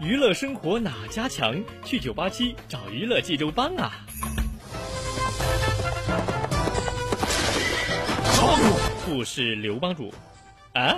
娱乐生活哪家强？去九八七找娱乐济州帮啊！不是刘帮主啊。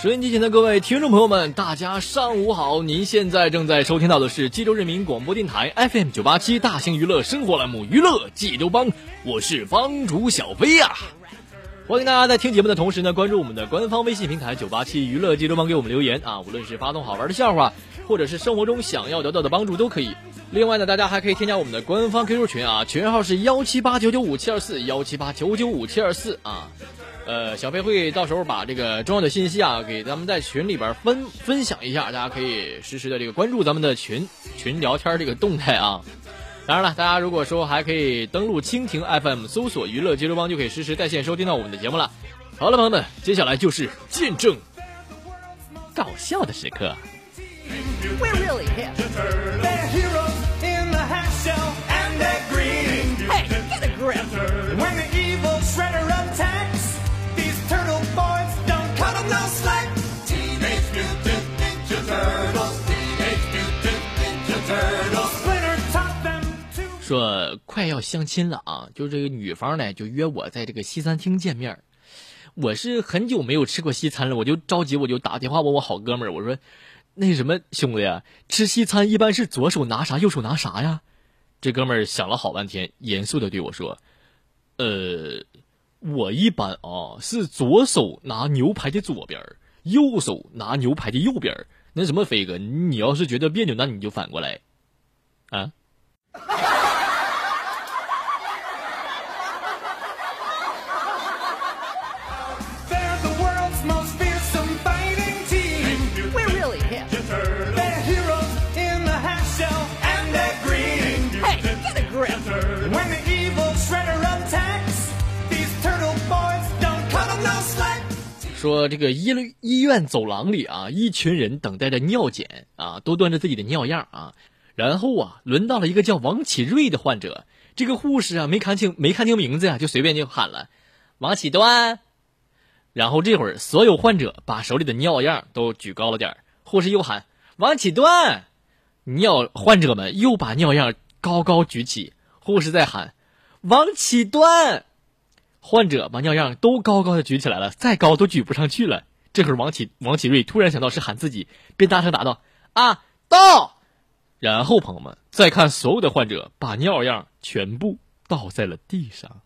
收音机前的各位听众朋友们，大家上午好！您现在正在收听到的是济州人民广播电台 FM 九八七大型娱乐生活栏目《娱乐济州帮》，我是帮主小飞呀。欢迎大家在听节目的同时呢，关注我们的官方微信平台九八七娱乐济州帮，给我们留言啊！无论是发送好玩的笑话，或者是生活中想要得到的帮助都可以。另外呢，大家还可以添加我们的官方 QQ 群啊，群号是幺七八九九五七二四幺七八九九五七二四啊。呃，小飞会到时候把这个重要的信息啊，给咱们在群里边分分享一下，大家可以实时的这个关注咱们的群群聊天这个动态啊。当然了，大家如果说还可以登录蜻蜓 FM 搜索娱乐接收帮，就可以实时在线收听到我们的节目了。好了，朋友们，接下来就是见证搞笑的时刻。说快要相亲了啊，就这个女方呢就约我在这个西餐厅见面我是很久没有吃过西餐了，我就着急，我就打电话问我好哥们儿，我说那什么兄弟啊，吃西餐一般是左手拿啥，右手拿啥呀？这哥们儿想了好半天，严肃的对我说：“呃，我一般啊是左手拿牛排的左边，右手拿牛排的右边。那什么飞哥，你要是觉得别扭，那你就反过来，啊。”说这个医医院走廊里啊，一群人等待着尿检啊，都端着自己的尿样啊。然后啊，轮到了一个叫王启瑞的患者，这个护士啊没看清没看清名字呀，就随便就喊了王启端。然后这会儿所有患者把手里的尿样都举高了点护士又喊王启端，尿患者们又把尿样高高举起，护士再喊王启端。患者把尿样都高高的举起来了，再高都举不上去了。这会儿王启王启瑞突然想到是喊自己，便大声答道：“啊，到！”然后朋友们再看所有的患者把尿样全部倒在了地上。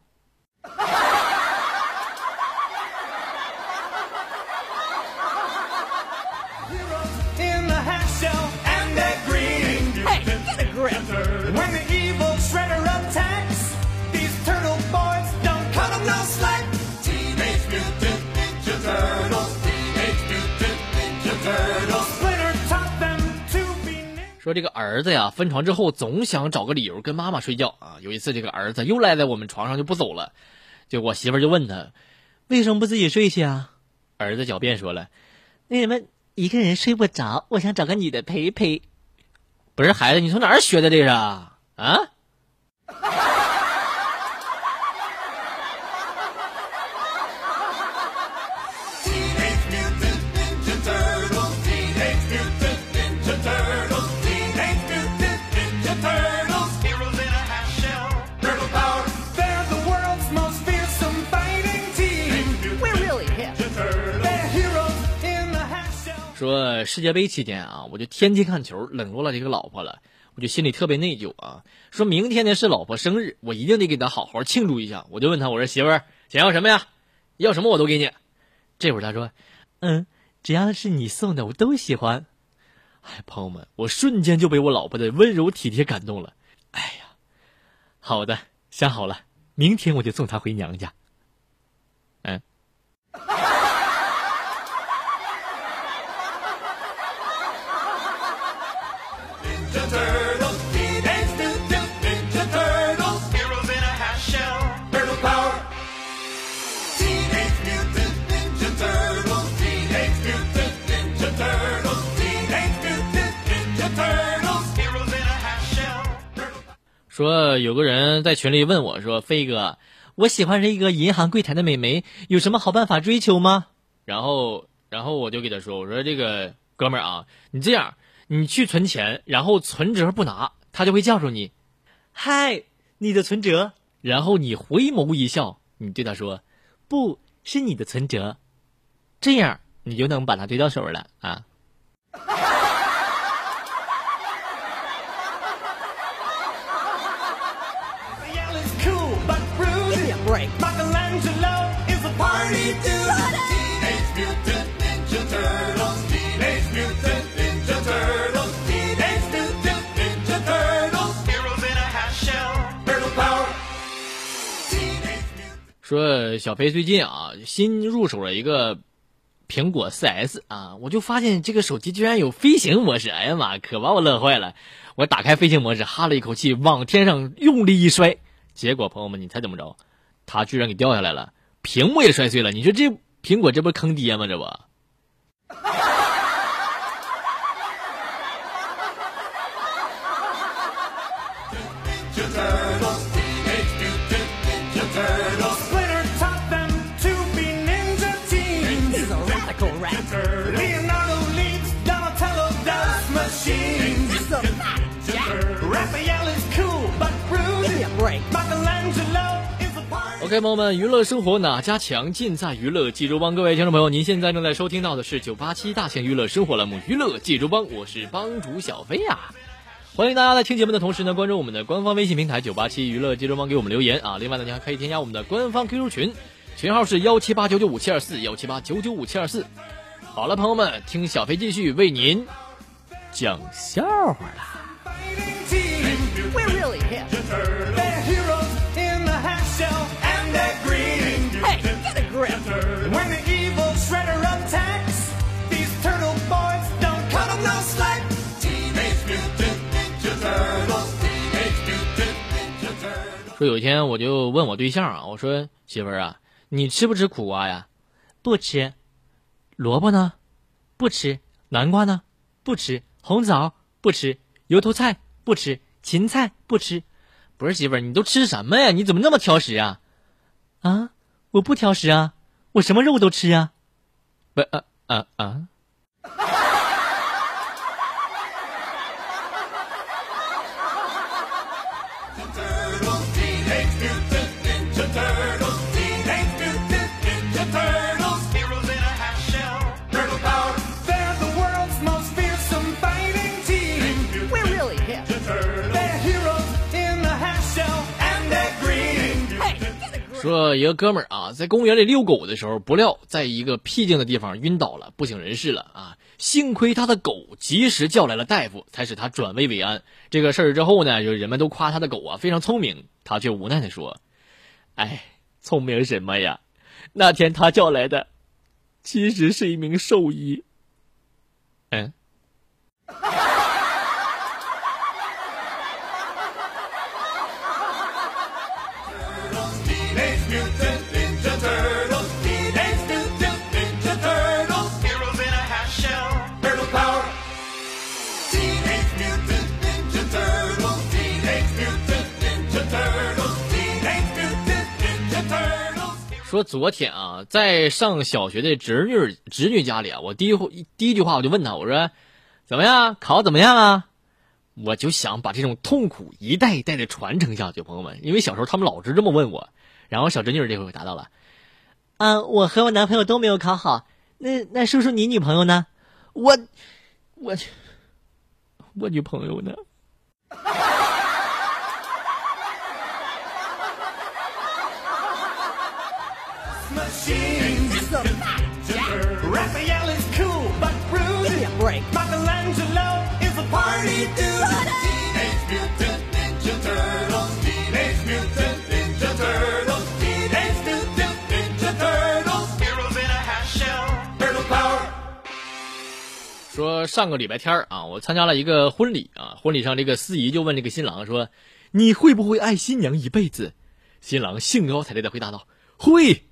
说这个儿子呀，分床之后总想找个理由跟妈妈睡觉啊。有一次，这个儿子又赖在我们床上就不走了，就我媳妇就问他，为什么不自己睡去啊？儿子狡辩说了，那什么一个人睡不着，我想找个女的陪陪。不是孩子，你从哪儿学的这是啊？说世界杯期间啊，我就天天看球，冷落了这个老婆了。我就心里特别内疚啊。说明天呢是老婆生日，我一定得给她好好庆祝一下。我就问她，我说媳妇儿想要什么呀？要什么我都给你。这会儿她说，嗯，只要是你送的我都喜欢。哎，朋友们，我瞬间就被我老婆的温柔体贴感动了。哎呀，好的，想好了，明天我就送她回娘家。嗯。说有个人在群里问我说：“飞哥，我喜欢是一个银行柜台的美眉，有什么好办法追求吗？”然后，然后我就给他说：“我说这个哥们儿啊，你这样，你去存钱，然后存折不拿，他就会叫住你，嗨，你的存折。然后你回眸一笑，你对他说，不是你的存折，这样你就能把他追到手了啊。”说小飞最近啊，新入手了一个苹果 4S 啊，我就发现这个手机居然有飞行模式，哎呀妈，可把我乐坏了！我打开飞行模式，哈了一口气，往天上用力一摔，结果朋友们，你猜怎么着？它居然给掉下来了，屏幕也摔碎了。你说这苹果这不坑爹吗？这不？OK，朋友们，娱乐生活哪家强，尽在娱乐济州帮。各位听众朋友，您现在正在收听到的是九八七大型娱乐生活栏目《娱乐济州帮》，我是帮主小飞呀。欢迎大家在听节目的同时呢，关注我们的官方微信平台九八七娱乐济州帮，给我们留言啊。另外呢，您还可以添加我们的官方 QQ 群，群号是幺七八九九五七二四幺七八九九五七二四。好了，朋友们，听小飞继续为您讲笑话啦。说有一天我就问我对象啊，我说媳妇儿啊，你吃不吃苦瓜呀？不吃。萝卜呢？不吃。南瓜呢？不吃。红枣不吃。油头菜不吃。芹菜不吃。不是媳妇儿，你都吃什么呀？你怎么那么挑食啊？啊，我不挑食啊，我什么肉都吃呀。不啊啊啊！说一个哥们儿啊，在公园里遛狗的时候，不料在一个僻静的地方晕倒了，不省人事了啊！幸亏他的狗及时叫来了大夫，才使他转危为安。这个事儿之后呢，就人们都夸他的狗啊非常聪明，他却无奈的说：“哎，聪明什么呀？那天他叫来的，其实是一名兽医。”嗯。说昨天啊，在上小学的侄女侄女家里啊，我第一第一句话我就问她，我说怎么样，考怎么样啊？我就想把这种痛苦一代一代的传承下去，朋友们，因为小时候他们老是这么问我。然后小侄女这回答到了，嗯，我和我男朋友都没有考好。那那叔叔，你女朋友呢？我我我女朋友呢？she is so mad to her Raphael is cool but bru 说上个礼拜天啊，我参加了一个婚礼啊，婚礼上这个司仪就问这个新郎说你会不会爱新娘一辈子，新郎兴高采烈的回答道会。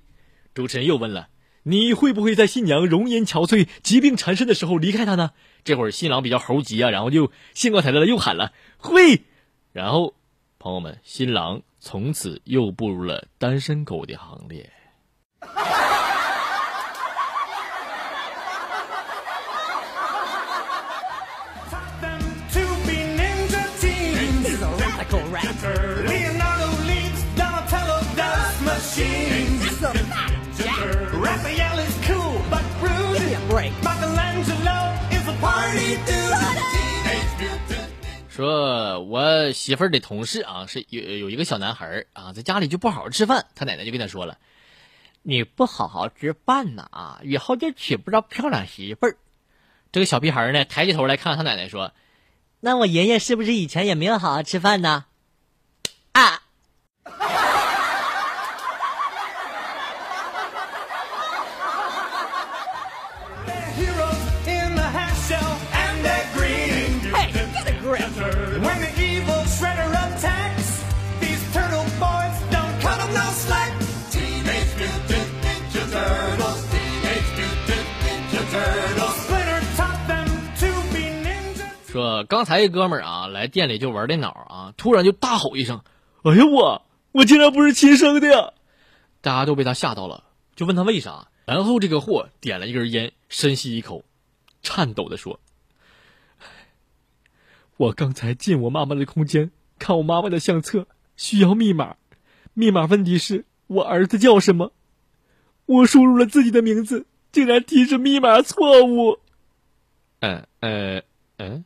主持人又问了：“你会不会在新娘容颜憔悴、疾病缠身的时候离开她呢？”这会儿新郎比较猴急啊，然后就兴高采烈的又喊了：“会。”然后，朋友们，新郎从此又步入了单身狗的行列。说，我媳妇儿的同事啊，是有有一个小男孩啊，在家里就不好好吃饭，他奶奶就跟他说了：“你不好好吃饭呐啊，以后就娶不着漂亮媳妇儿。”这个小屁孩呢，抬起头来看他奶奶说：“那我爷爷是不是以前也没有好好吃饭呢？”啊！刚才一哥们儿啊来店里就玩电脑啊，突然就大吼一声：“哎呀我我竟然不是亲生的呀！”大家都被他吓到了，就问他为啥。然后这个货点了一根烟，深吸一口，颤抖的说：“我刚才进我妈妈的空间看我妈妈的相册，需要密码，密码问题是我儿子叫什么？我输入了自己的名字，竟然提示密码错误。”嗯呃嗯。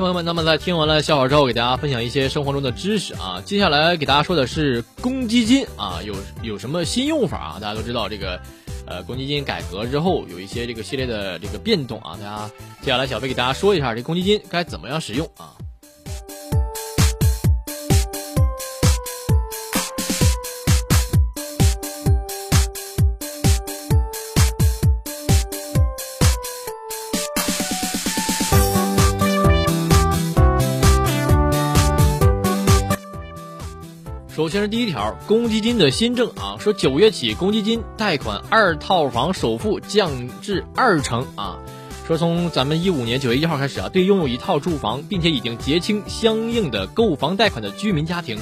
朋友们，那么在听完了笑话之后，给大家分享一些生活中的知识啊。接下来给大家说的是公积金啊，有有什么新用法啊？大家都知道这个，呃，公积金改革之后有一些这个系列的这个变动啊。大家接下来小飞给大家说一下这公积金该怎么样使用啊。先是第一条，公积金的新政啊，说九月起，公积金贷款二套房首付降至二成啊。说从咱们一五年九月一号开始啊，对拥有一套住房并且已经结清相应的购房贷款的居民家庭，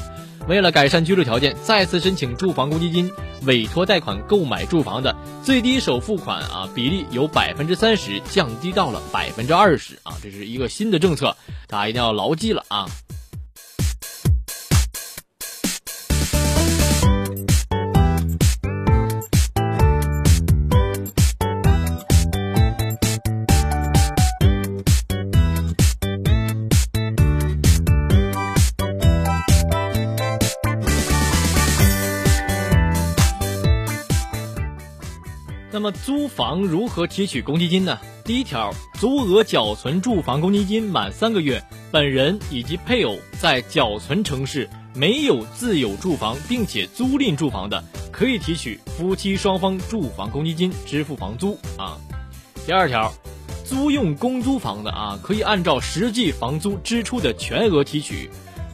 为了改善居住条件，再次申请住房公积金委托贷款购买住房的最低首付款啊比例由百分之三十降低到了百分之二十啊，这是一个新的政策，大家一定要牢记了啊。租房如何提取公积金呢？第一条，足额缴存住房公积金满三个月，本人以及配偶在缴存城市没有自有住房并且租赁住房的，可以提取夫妻双方住房公积金支付房租啊。第二条，租用公租房的啊，可以按照实际房租支出的全额提取；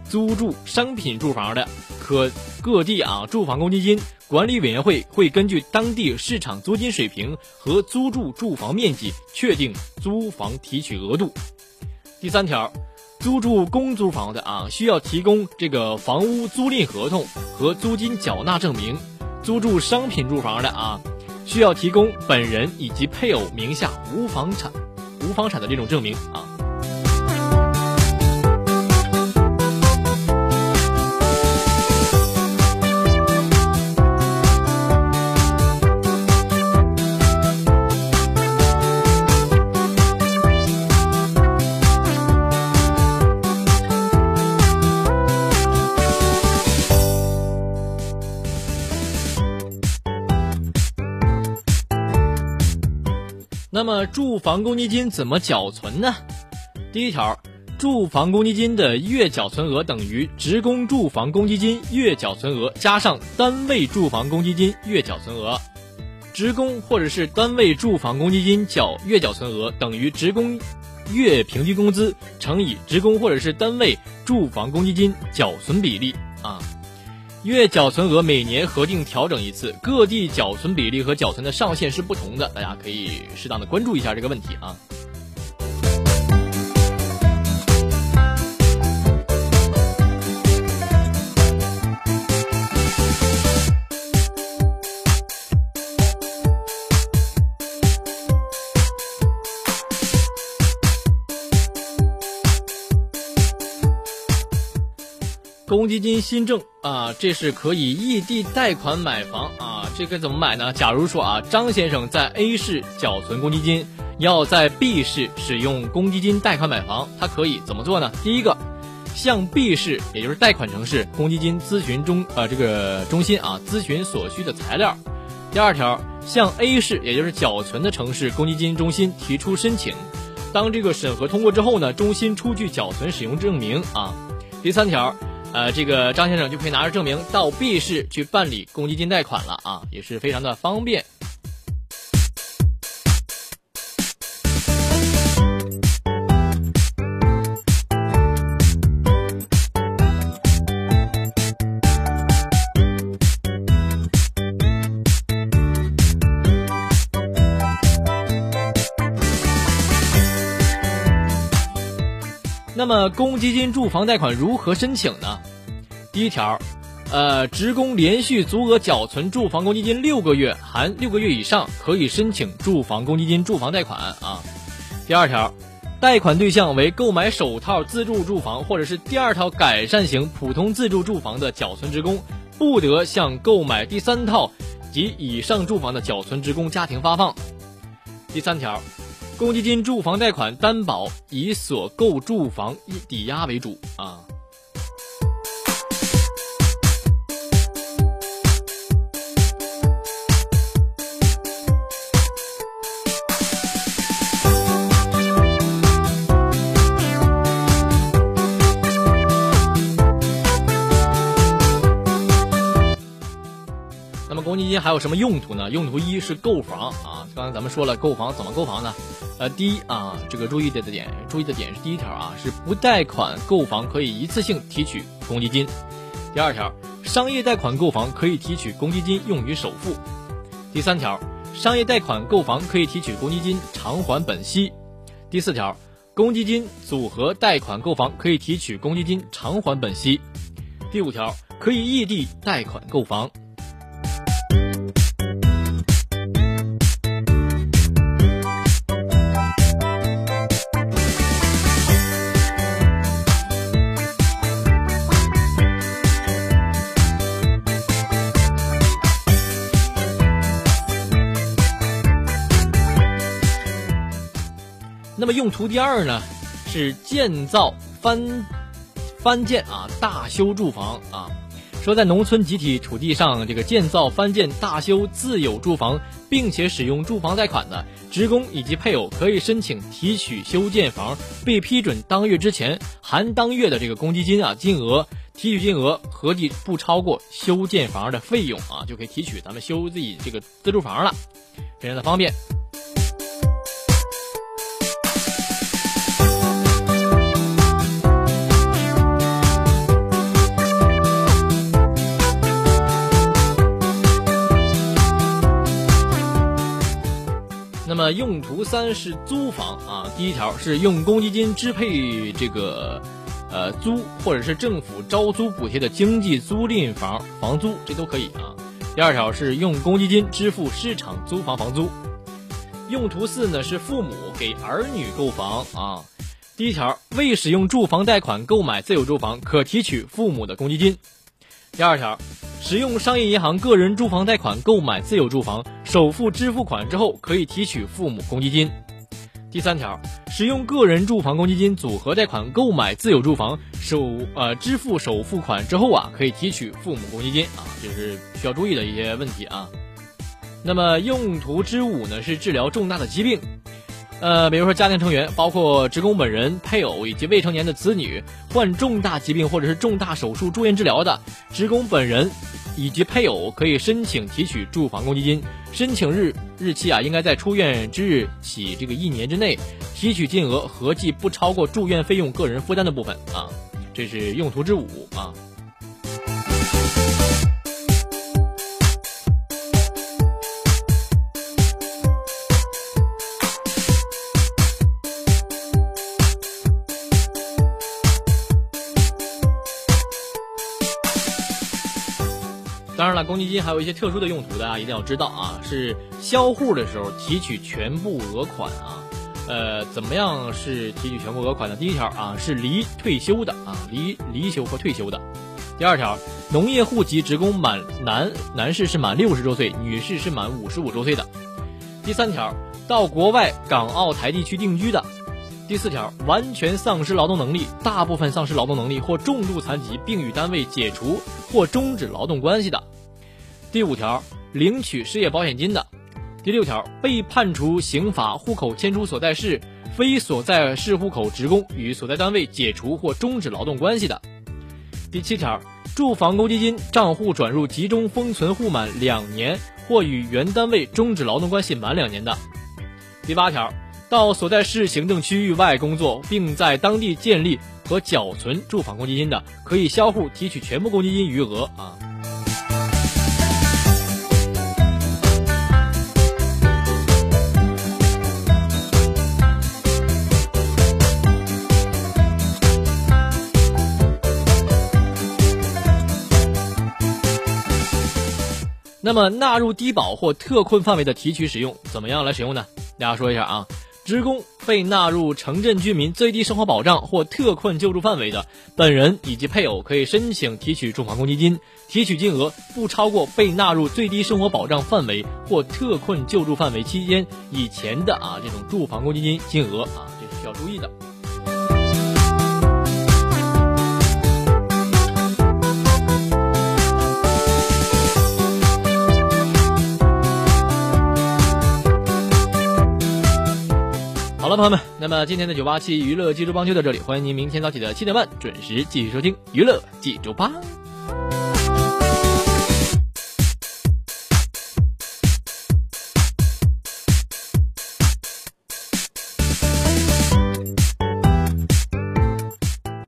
租住商品住房的，可各地啊住房公积金。管理委员会会根据当地市场租金水平和租住住房面积确定租房提取额度。第三条，租住公租房的啊，需要提供这个房屋租赁合同和租金缴纳证明；租住商品住房的啊，需要提供本人以及配偶名下无房产、无房产的这种证明啊。那么住房公积金怎么缴存呢？第一条，住房公积金的月缴存额等于职工住房公积金月缴存额加上单位住房公积金月缴存额。职工或者是单位住房公积金缴月缴存额等于职工月平均工资乘以职工或者是单位住房公积金缴存比例啊。月缴存额每年核定调整一次，各地缴存比例和缴存的上限是不同的，大家可以适当的关注一下这个问题啊。公积金新政啊，这是可以异地贷款买房啊，这个怎么买呢？假如说啊，张先生在 A 市缴存公积金，要在 B 市使用公积金贷款买房，他可以怎么做呢？第一个，向 B 市，也就是贷款城市公积金咨询中呃这个中心啊咨询所需的材料。第二条，向 A 市，也就是缴存的城市公积金中心提出申请，当这个审核通过之后呢，中心出具缴存使用证明啊。第三条。呃，这个张先生就可以拿着证明到 B 市去办理公积金贷款了啊，也是非常的方便。那么公积金住房贷款如何申请呢？第一条，呃，职工连续足额缴存住房公积金六个月（含六个月以上），可以申请住房公积金住房贷款啊。第二条，贷款对象为购买首套自住住房或者是第二套改善型普通自住住房的缴存职工，不得向购买第三套及以上住房的缴存职工家庭发放。第三条。公积金住房贷款担保以所购住房抵押为主啊。那么公积金还有什么用途呢？用途一是购房啊，刚才咱们说了购房怎么购房呢？呃，第一啊，这个注意的点，注意的点是第一条啊，是不贷款购房可以一次性提取公积金；第二条，商业贷款购房可以提取公积金用于首付；第三条，商业贷款购房可以提取公积金偿还本息；第四条，公积金组合贷款购房可以提取公积金偿还本息；第五条，可以异地贷款购房。那么用途第二呢，是建造翻翻建啊大修住房啊，说在农村集体土地上这个建造翻建大修自有住房，并且使用住房贷款的职工以及配偶可以申请提取修建房被批准当月之前含当月的这个公积金啊金额提取金额合计不超过修建房的费用啊，就可以提取咱们修自己这个自住房了，非常的方便。用途三是租房啊，第一条是用公积金支配这个，呃租或者是政府招租补贴的经济租赁房房租，这都可以啊。第二条是用公积金支付市场租房房租。用途四呢是父母给儿女购房啊。第一条未使用住房贷款购买自有住房，可提取父母的公积金。第二条。使用商业银行个人住房贷款购买自有住房，首付支付款之后可以提取父母公积金。第三条，使用个人住房公积金组合贷款购买自有住房，首呃支付首付款之后啊，可以提取父母公积金啊，这是需要注意的一些问题啊。那么用途之五呢是治疗重大的疾病，呃，比如说家庭成员，包括职工本人、配偶以及未成年的子女患重大疾病或者是重大手术住院治疗的，职工本人以及配偶可以申请提取住房公积金，申请日日期啊应该在出院之日起这个一年之内，提取金额合计不超过住院费用个人负担的部分啊，这是用途之五啊。当然了，公积金还有一些特殊的用途，大家一定要知道啊，是销户的时候提取全部额款啊。呃，怎么样是提取全部额款呢？第一条啊，是离退休的啊，离离休或退休的。第二条，农业户籍职工满男男士是满六十周岁，女士是满五十五周岁的。第三条，到国外港澳台地区定居的。第四条，完全丧失劳动能力、大部分丧失劳动能力或重度残疾，并与单位解除或终止劳动关系的。第五条，领取失业保险金的。第六条，被判处刑罚、户口迁出所在市非所在市户口职工与所在单位解除或终止劳动关系的。第七条，住房公积金账户转入集中封存户满两年或与原单位终止劳动关系满两年的。第八条，到所在市行政区域外工作，并在当地建立和缴存住房公积金的，可以销户提取全部公积金余额啊。那么纳入低保或特困范围的提取使用，怎么样来使用呢？大家说一下啊，职工被纳入城镇居民最低生活保障或特困救助范围的，本人以及配偶可以申请提取住房公积金，提取金额不超过被纳入最低生活保障范围或特困救助范围期间以前的啊这种住房公积金金额啊，这是需要注意的。好了，朋友们，那么今天的九八七娱乐济州帮就到这里，欢迎您明天早起的七点半准时继续收听娱乐济州帮。